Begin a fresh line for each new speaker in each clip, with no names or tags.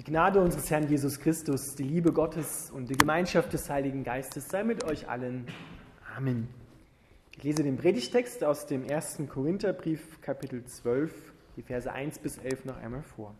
Die Gnade unseres Herrn Jesus Christus, die Liebe Gottes und die Gemeinschaft des Heiligen Geistes sei mit euch allen. Amen. Ich lese den Predigtext aus dem ersten Korintherbrief, Kapitel 12, die Verse 1 bis 11 noch einmal vor.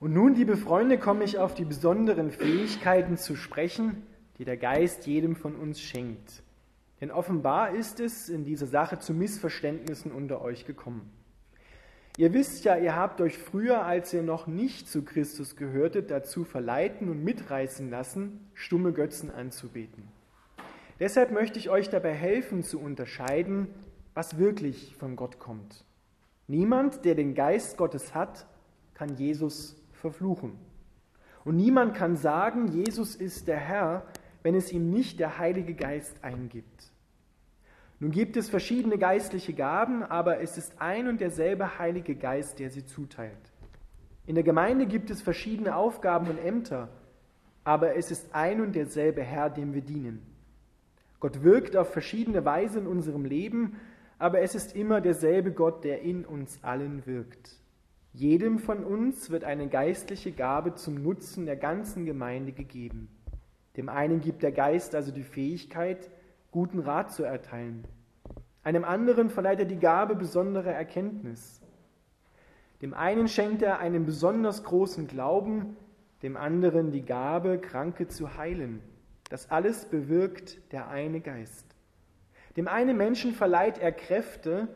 Und nun, liebe Freunde, komme ich auf die besonderen Fähigkeiten zu sprechen, die der Geist jedem von uns schenkt. Denn offenbar ist es in dieser Sache zu Missverständnissen unter euch gekommen. Ihr wisst ja, ihr habt euch früher, als ihr noch nicht zu Christus gehörtet, dazu verleiten und mitreißen lassen, stumme Götzen anzubeten. Deshalb möchte ich euch dabei helfen zu unterscheiden, was wirklich von Gott kommt. Niemand, der den Geist Gottes hat, kann Jesus verfluchen. Und niemand kann sagen, Jesus ist der Herr, wenn es ihm nicht der Heilige Geist eingibt. Nun gibt es verschiedene geistliche Gaben, aber es ist ein und derselbe Heilige Geist, der sie zuteilt. In der Gemeinde gibt es verschiedene Aufgaben und Ämter, aber es ist ein und derselbe Herr, dem wir dienen. Gott wirkt auf verschiedene Weise in unserem Leben, aber es ist immer derselbe Gott, der in uns allen wirkt. Jedem von uns wird eine geistliche Gabe zum Nutzen der ganzen Gemeinde gegeben. Dem einen gibt der Geist also die Fähigkeit, guten Rat zu erteilen. Einem anderen verleiht er die Gabe besonderer Erkenntnis. Dem einen schenkt er einen besonders großen Glauben, dem anderen die Gabe, Kranke zu heilen. Das alles bewirkt der eine Geist. Dem einen Menschen verleiht er Kräfte,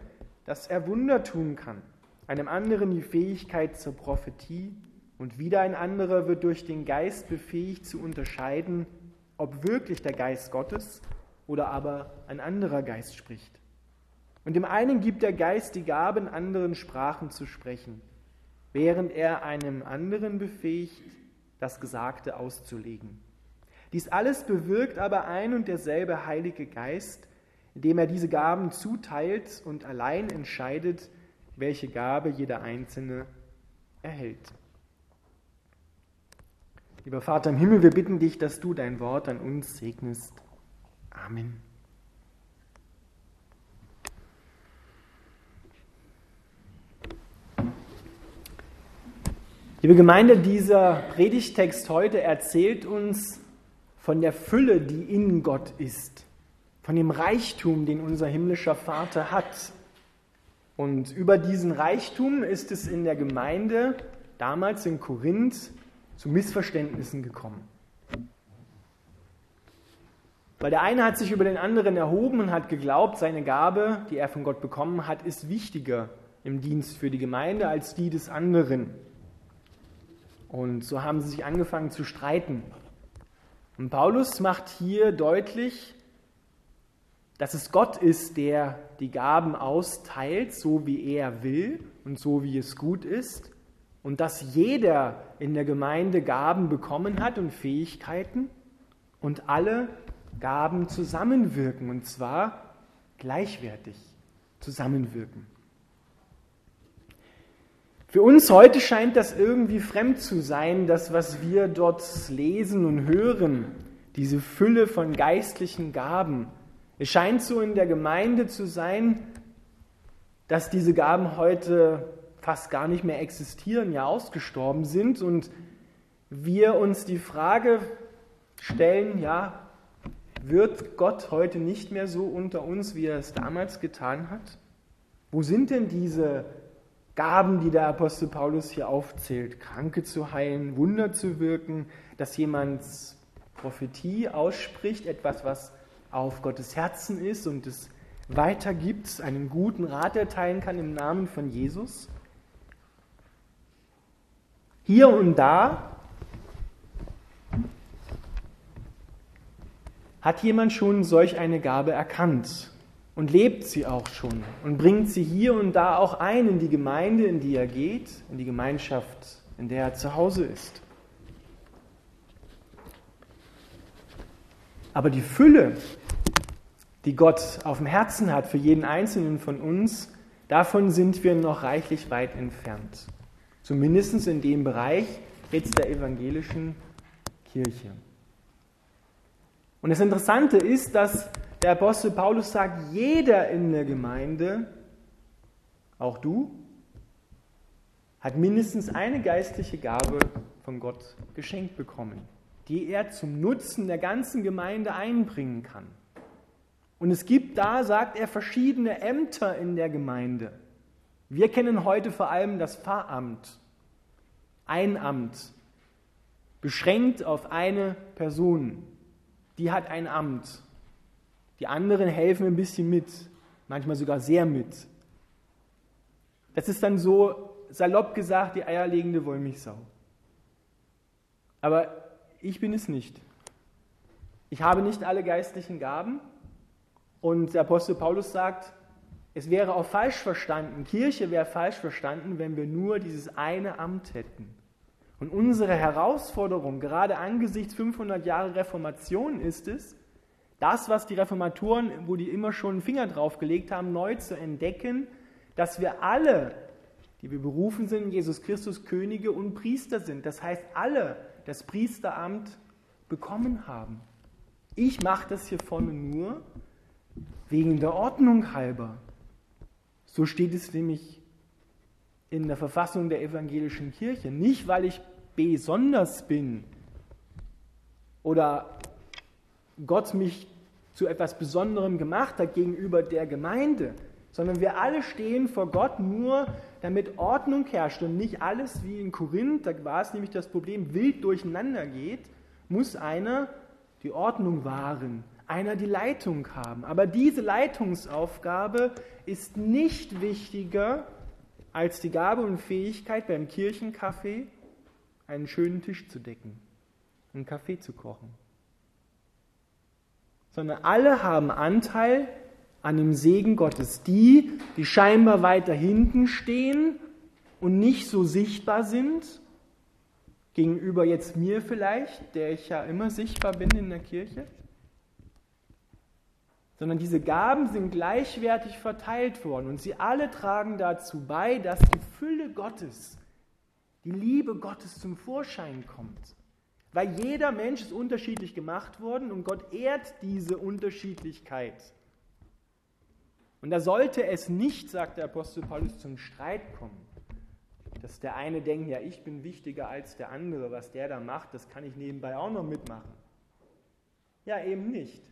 dass er Wunder tun kann, einem anderen die Fähigkeit zur Prophetie und wieder ein anderer wird durch den Geist befähigt zu unterscheiden, ob wirklich der Geist Gottes oder aber ein anderer Geist spricht. Und dem einen gibt der Geist die Gabe, in anderen Sprachen zu sprechen, während er einem anderen befähigt, das Gesagte auszulegen. Dies alles bewirkt aber ein und derselbe Heilige Geist, indem er diese Gaben zuteilt und allein entscheidet, welche Gabe jeder Einzelne erhält. Lieber Vater im Himmel, wir bitten dich, dass du dein Wort an uns segnest. Amen. Liebe Gemeinde, dieser Predigtext heute erzählt uns von der Fülle, die in Gott ist, von dem Reichtum, den unser himmlischer Vater hat. Und über diesen Reichtum ist es in der Gemeinde damals in Korinth zu Missverständnissen gekommen. Weil der eine hat sich über den anderen erhoben und hat geglaubt, seine Gabe, die er von Gott bekommen hat, ist wichtiger im Dienst für die Gemeinde als die des anderen. Und so haben sie sich angefangen zu streiten. Und Paulus macht hier deutlich, dass es Gott ist, der die Gaben austeilt, so wie er will und so wie es gut ist. Und dass jeder in der Gemeinde Gaben bekommen hat und Fähigkeiten und alle Gaben zusammenwirken und zwar gleichwertig zusammenwirken. Für uns heute scheint das irgendwie fremd zu sein, das, was wir dort lesen und hören, diese Fülle von geistlichen Gaben. Es scheint so in der Gemeinde zu sein, dass diese Gaben heute fast gar nicht mehr existieren, ja ausgestorben sind und wir uns die Frage stellen, ja, wird Gott heute nicht mehr so unter uns, wie er es damals getan hat? Wo sind denn diese Gaben, die der Apostel Paulus hier aufzählt? Kranke zu heilen, Wunder zu wirken, dass jemand Prophetie ausspricht, etwas, was auf Gottes Herzen ist und es weitergibt, einen guten Rat erteilen kann im Namen von Jesus? Hier und da Hat jemand schon solch eine Gabe erkannt und lebt sie auch schon und bringt sie hier und da auch ein in die Gemeinde, in die er geht, in die Gemeinschaft, in der er zu Hause ist? Aber die Fülle, die Gott auf dem Herzen hat für jeden Einzelnen von uns, davon sind wir noch reichlich weit entfernt. Zumindest in dem Bereich jetzt der evangelischen Kirche. Und das Interessante ist, dass der Apostel Paulus sagt, jeder in der Gemeinde, auch du, hat mindestens eine geistliche Gabe von Gott geschenkt bekommen, die er zum Nutzen der ganzen Gemeinde einbringen kann. Und es gibt da, sagt er, verschiedene Ämter in der Gemeinde. Wir kennen heute vor allem das Pfarramt, ein Amt, beschränkt auf eine Person. Die hat ein Amt. Die anderen helfen ein bisschen mit, manchmal sogar sehr mit. Das ist dann so salopp gesagt die eierlegende Wollmilchsau. Aber ich bin es nicht. Ich habe nicht alle geistlichen Gaben. Und der Apostel Paulus sagt, es wäre auch falsch verstanden, Kirche wäre falsch verstanden, wenn wir nur dieses eine Amt hätten. Und unsere Herausforderung, gerade angesichts 500 Jahre Reformation, ist es, das, was die Reformatoren, wo die immer schon einen Finger drauf gelegt haben, neu zu entdecken, dass wir alle, die wir berufen sind, in Jesus Christus Könige und Priester sind. Das heißt, alle das Priesteramt bekommen haben. Ich mache das hier vorne nur wegen der Ordnung halber. So steht es nämlich in der Verfassung der evangelischen Kirche. Nicht, weil ich besonders bin oder Gott mich zu etwas Besonderem gemacht hat gegenüber der Gemeinde, sondern wir alle stehen vor Gott nur, damit Ordnung herrscht und nicht alles wie in Korinth, da war es nämlich das Problem, wild durcheinander geht, muss einer die Ordnung wahren, einer die Leitung haben. Aber diese Leitungsaufgabe ist nicht wichtiger als die Gabe und Fähigkeit beim Kirchenkaffee einen schönen Tisch zu decken, einen Kaffee zu kochen. Sondern alle haben Anteil an dem Segen Gottes. Die, die scheinbar weiter hinten stehen und nicht so sichtbar sind, gegenüber jetzt mir vielleicht, der ich ja immer sichtbar bin in der Kirche, sondern diese Gaben sind gleichwertig verteilt worden und sie alle tragen dazu bei, dass die Fülle Gottes, die Liebe Gottes zum Vorschein kommt. Weil jeder Mensch ist unterschiedlich gemacht worden und Gott ehrt diese Unterschiedlichkeit. Und da sollte es nicht, sagt der Apostel Paulus, zum Streit kommen. Dass der eine denkt, ja, ich bin wichtiger als der andere, was der da macht, das kann ich nebenbei auch noch mitmachen. Ja, eben nicht.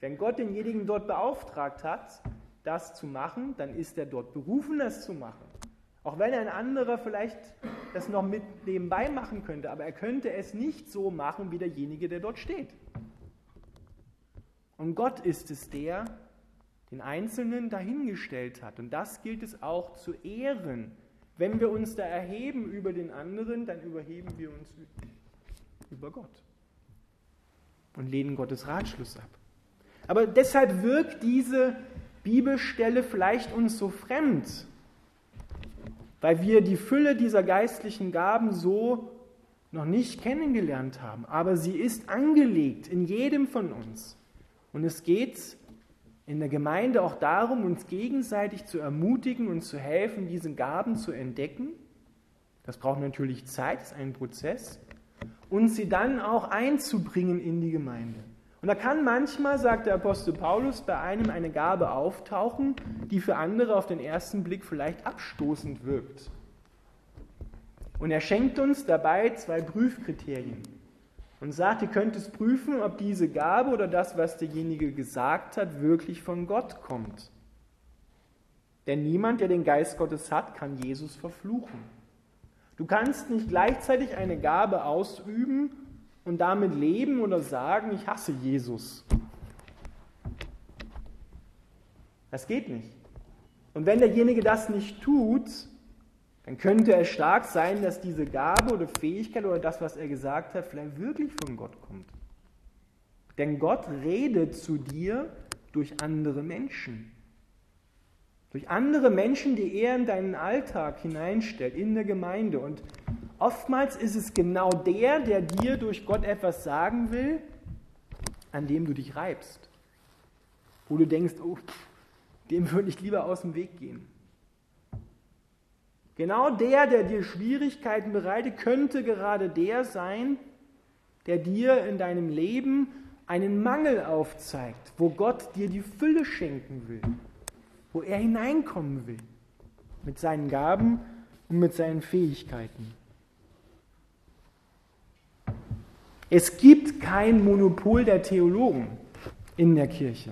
Wenn Gott denjenigen dort beauftragt hat, das zu machen, dann ist er dort berufen, das zu machen. Auch wenn ein anderer vielleicht das noch mit nebenbei machen könnte, aber er könnte es nicht so machen wie derjenige, der dort steht. Und Gott ist es der, den Einzelnen dahingestellt hat. Und das gilt es auch zu ehren. Wenn wir uns da erheben über den anderen, dann überheben wir uns über Gott und lehnen Gottes Ratschluss ab. Aber deshalb wirkt diese Bibelstelle vielleicht uns so fremd, weil wir die Fülle dieser geistlichen Gaben so noch nicht kennengelernt haben. Aber sie ist angelegt in jedem von uns. Und es geht in der Gemeinde auch darum, uns gegenseitig zu ermutigen und zu helfen, diese Gaben zu entdecken. Das braucht natürlich Zeit, das ist ein Prozess. Und sie dann auch einzubringen in die Gemeinde. Und da kann manchmal, sagt der Apostel Paulus, bei einem eine Gabe auftauchen, die für andere auf den ersten Blick vielleicht abstoßend wirkt. Und er schenkt uns dabei zwei Prüfkriterien und sagt, ihr könnt es prüfen, ob diese Gabe oder das, was derjenige gesagt hat, wirklich von Gott kommt. Denn niemand, der den Geist Gottes hat, kann Jesus verfluchen. Du kannst nicht gleichzeitig eine Gabe ausüben und damit leben oder sagen, ich hasse Jesus. Das geht nicht. Und wenn derjenige das nicht tut, dann könnte es stark sein, dass diese Gabe oder Fähigkeit oder das, was er gesagt hat, vielleicht wirklich von Gott kommt. Denn Gott redet zu dir durch andere Menschen. Durch andere Menschen, die er in deinen Alltag hineinstellt, in der Gemeinde. Und Oftmals ist es genau der, der dir durch Gott etwas sagen will, an dem du dich reibst. Wo du denkst, oh, dem würde ich lieber aus dem Weg gehen. Genau der, der dir Schwierigkeiten bereitet, könnte gerade der sein, der dir in deinem Leben einen Mangel aufzeigt, wo Gott dir die Fülle schenken will, wo er hineinkommen will mit seinen Gaben und mit seinen Fähigkeiten. Es gibt kein Monopol der Theologen in der Kirche.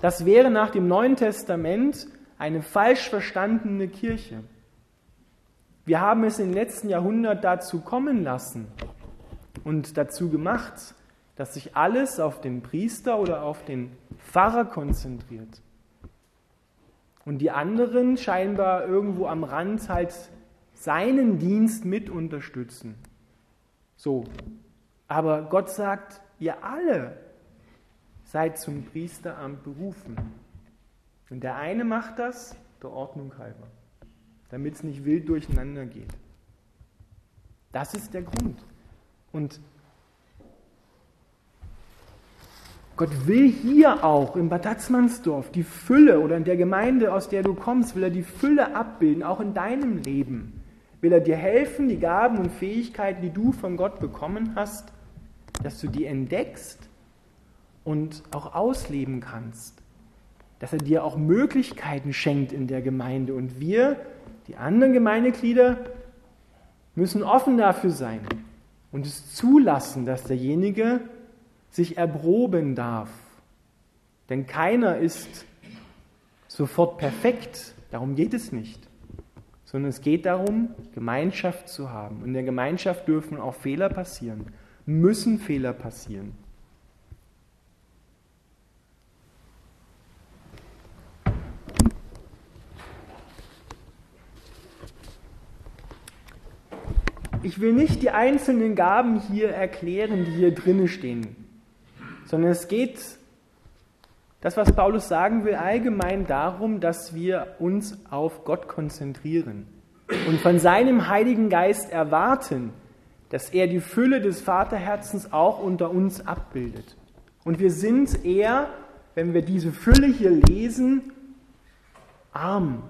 Das wäre nach dem Neuen Testament eine falsch verstandene Kirche. Wir haben es im letzten Jahrhundert dazu kommen lassen und dazu gemacht, dass sich alles auf den Priester oder auf den Pfarrer konzentriert. Und die anderen scheinbar irgendwo am Rand halt seinen Dienst mit unterstützen. So. Aber Gott sagt, ihr alle seid zum Priesteramt berufen. Und der eine macht das der Ordnung halber, damit es nicht wild durcheinander geht. Das ist der Grund. Und Gott will hier auch in Bad Tatzmannsdorf die Fülle oder in der Gemeinde, aus der du kommst, will er die Fülle abbilden, auch in deinem Leben. Will er dir helfen, die Gaben und Fähigkeiten, die du von Gott bekommen hast, dass du die entdeckst und auch ausleben kannst. Dass er dir auch Möglichkeiten schenkt in der Gemeinde. Und wir, die anderen Gemeindeglieder, müssen offen dafür sein und es zulassen, dass derjenige sich erproben darf. Denn keiner ist sofort perfekt, darum geht es nicht, sondern es geht darum, Gemeinschaft zu haben. Und in der Gemeinschaft dürfen auch Fehler passieren, müssen Fehler passieren. Ich will nicht die einzelnen Gaben hier erklären, die hier drinnen stehen sondern es geht, das, was Paulus sagen will, allgemein darum, dass wir uns auf Gott konzentrieren und von seinem Heiligen Geist erwarten, dass er die Fülle des Vaterherzens auch unter uns abbildet. Und wir sind eher, wenn wir diese Fülle hier lesen, arm.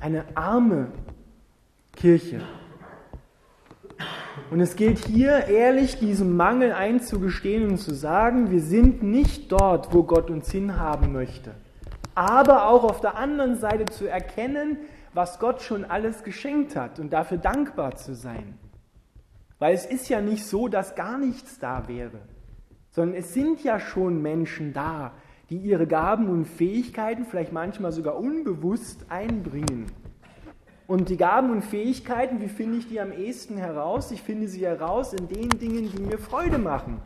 Eine arme Kirche. Und es gilt hier ehrlich diesem Mangel einzugestehen und zu sagen, wir sind nicht dort, wo Gott uns hinhaben möchte. Aber auch auf der anderen Seite zu erkennen, was Gott schon alles geschenkt hat und dafür dankbar zu sein. Weil es ist ja nicht so, dass gar nichts da wäre, sondern es sind ja schon Menschen da, die ihre Gaben und Fähigkeiten vielleicht manchmal sogar unbewusst einbringen. Und die Gaben und Fähigkeiten, wie finde ich die am ehesten heraus? Ich finde sie heraus in den Dingen, die mir Freude machen,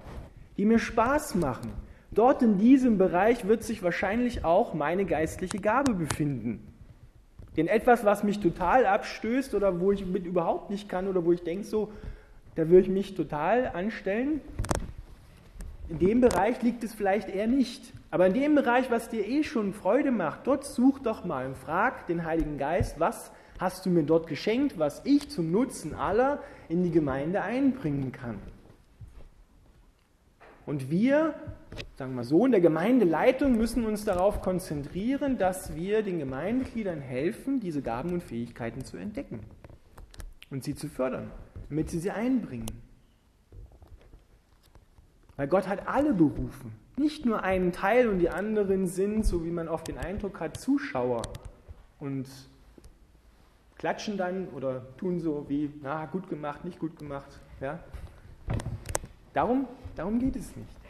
die mir Spaß machen. Dort in diesem Bereich wird sich wahrscheinlich auch meine geistliche Gabe befinden. Denn etwas, was mich total abstößt oder wo ich mit überhaupt nicht kann oder wo ich denke, so, da würde ich mich total anstellen, in dem Bereich liegt es vielleicht eher nicht. Aber in dem Bereich, was dir eh schon Freude macht, dort such doch mal und frag den Heiligen Geist, was hast du mir dort geschenkt, was ich zum Nutzen aller in die Gemeinde einbringen kann. Und wir, sagen wir so, in der Gemeindeleitung müssen uns darauf konzentrieren, dass wir den Gemeindegliedern helfen, diese Gaben und Fähigkeiten zu entdecken und sie zu fördern, damit sie sie einbringen. Weil Gott hat alle berufen, nicht nur einen Teil und die anderen sind, so wie man oft den Eindruck hat, Zuschauer und klatschen dann oder tun so wie, na, gut gemacht, nicht gut gemacht. Ja? Darum, darum geht es nicht.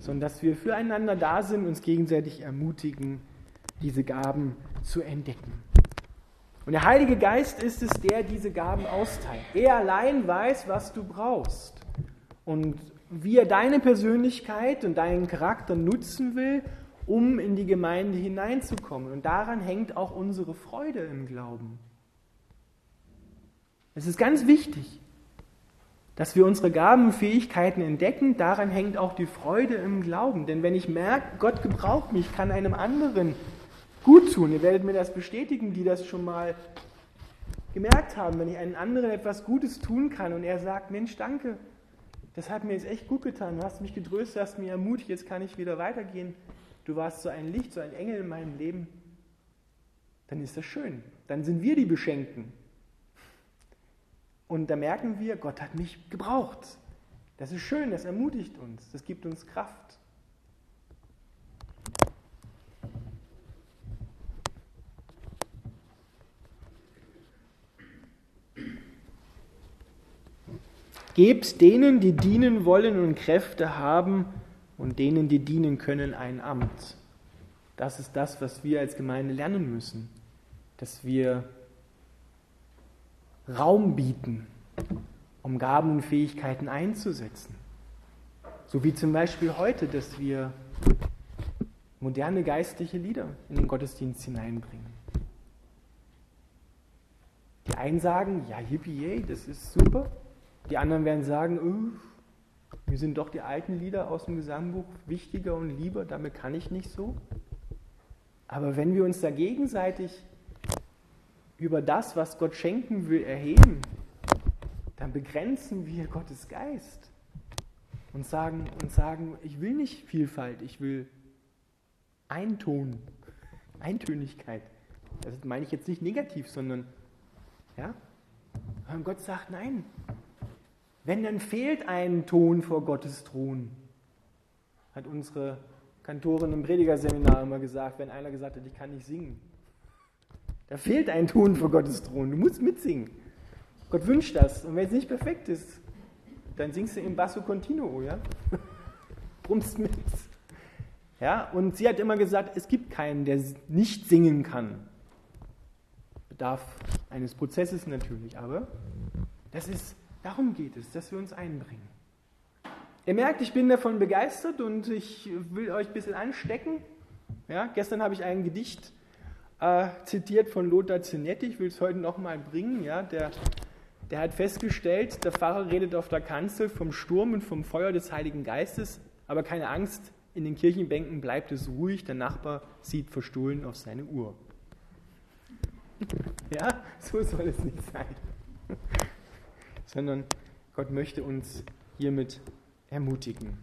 Sondern dass wir füreinander da sind, uns gegenseitig ermutigen, diese Gaben zu entdecken. Und der Heilige Geist ist es, der diese Gaben austeilt. Er allein weiß, was du brauchst. Und wie er deine Persönlichkeit und deinen Charakter nutzen will um in die Gemeinde hineinzukommen. Und daran hängt auch unsere Freude im Glauben. Es ist ganz wichtig, dass wir unsere Gaben und Fähigkeiten entdecken. Daran hängt auch die Freude im Glauben. Denn wenn ich merke, Gott gebraucht mich, kann einem anderen gut tun. Ihr werdet mir das bestätigen, die das schon mal gemerkt haben, wenn ich einem anderen etwas Gutes tun kann und er sagt, Mensch, danke, das hat mir jetzt echt gut getan, du hast mich getröstet, hast mich ermutigt, jetzt kann ich wieder weitergehen du warst so ein Licht, so ein Engel in meinem Leben, dann ist das schön. Dann sind wir die Beschenkten. Und da merken wir, Gott hat mich gebraucht. Das ist schön, das ermutigt uns, das gibt uns Kraft. Gebt denen, die dienen wollen und Kräfte haben, und denen, die dienen können, ein Amt. Das ist das, was wir als Gemeinde lernen müssen, dass wir Raum bieten, um Gaben und Fähigkeiten einzusetzen. So wie zum Beispiel heute, dass wir moderne geistliche Lieder in den Gottesdienst hineinbringen. Die einen sagen, ja, yippie, das ist super. Die anderen werden sagen, uh, mir sind doch die alten Lieder aus dem Gesangbuch wichtiger und lieber, damit kann ich nicht so. Aber wenn wir uns da gegenseitig über das, was Gott schenken will, erheben, dann begrenzen wir Gottes Geist und sagen, und sagen, ich will nicht Vielfalt, ich will Einton, Eintönigkeit. Das meine ich jetzt nicht negativ, sondern ja? Gott sagt, nein, wenn dann fehlt ein Ton vor Gottes Thron, hat unsere Kantorin im Predigerseminar immer gesagt, wenn einer gesagt hat, ich kann nicht singen. Da fehlt ein Ton vor Gottes Thron, du musst mitsingen. Gott wünscht das. Und wenn es nicht perfekt ist, dann singst du im Basso Continuo, ja? Brummst mit. Ja, und sie hat immer gesagt, es gibt keinen, der nicht singen kann. Bedarf eines Prozesses natürlich, aber das ist, darum geht es, dass wir uns einbringen. Ihr merkt, ich bin davon begeistert und ich will euch ein bisschen anstecken. Ja, gestern habe ich ein Gedicht äh, zitiert von Lothar Zinetti, ich will es heute nochmal bringen. Ja, der, der hat festgestellt, der Pfarrer redet auf der Kanzel vom Sturm und vom Feuer des Heiligen Geistes, aber keine Angst, in den Kirchenbänken bleibt es ruhig, der Nachbar sieht verstohlen auf seine Uhr. Ja, so soll es nicht sein. Sondern Gott möchte uns hiermit ermutigen.